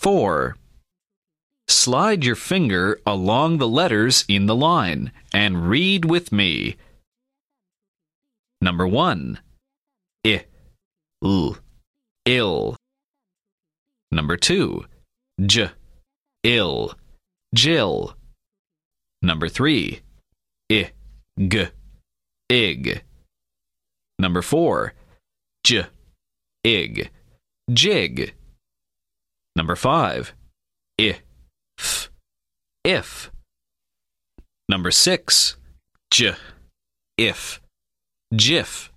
4. Slide your finger along the letters in the line and read with me. Number 1. I, l, ill. Number 2. J, ill, Jill. Number 3. I, g, ig. Number 4. J, ig, jig. Number 5. I, f, if. Number 6. J, if, jif.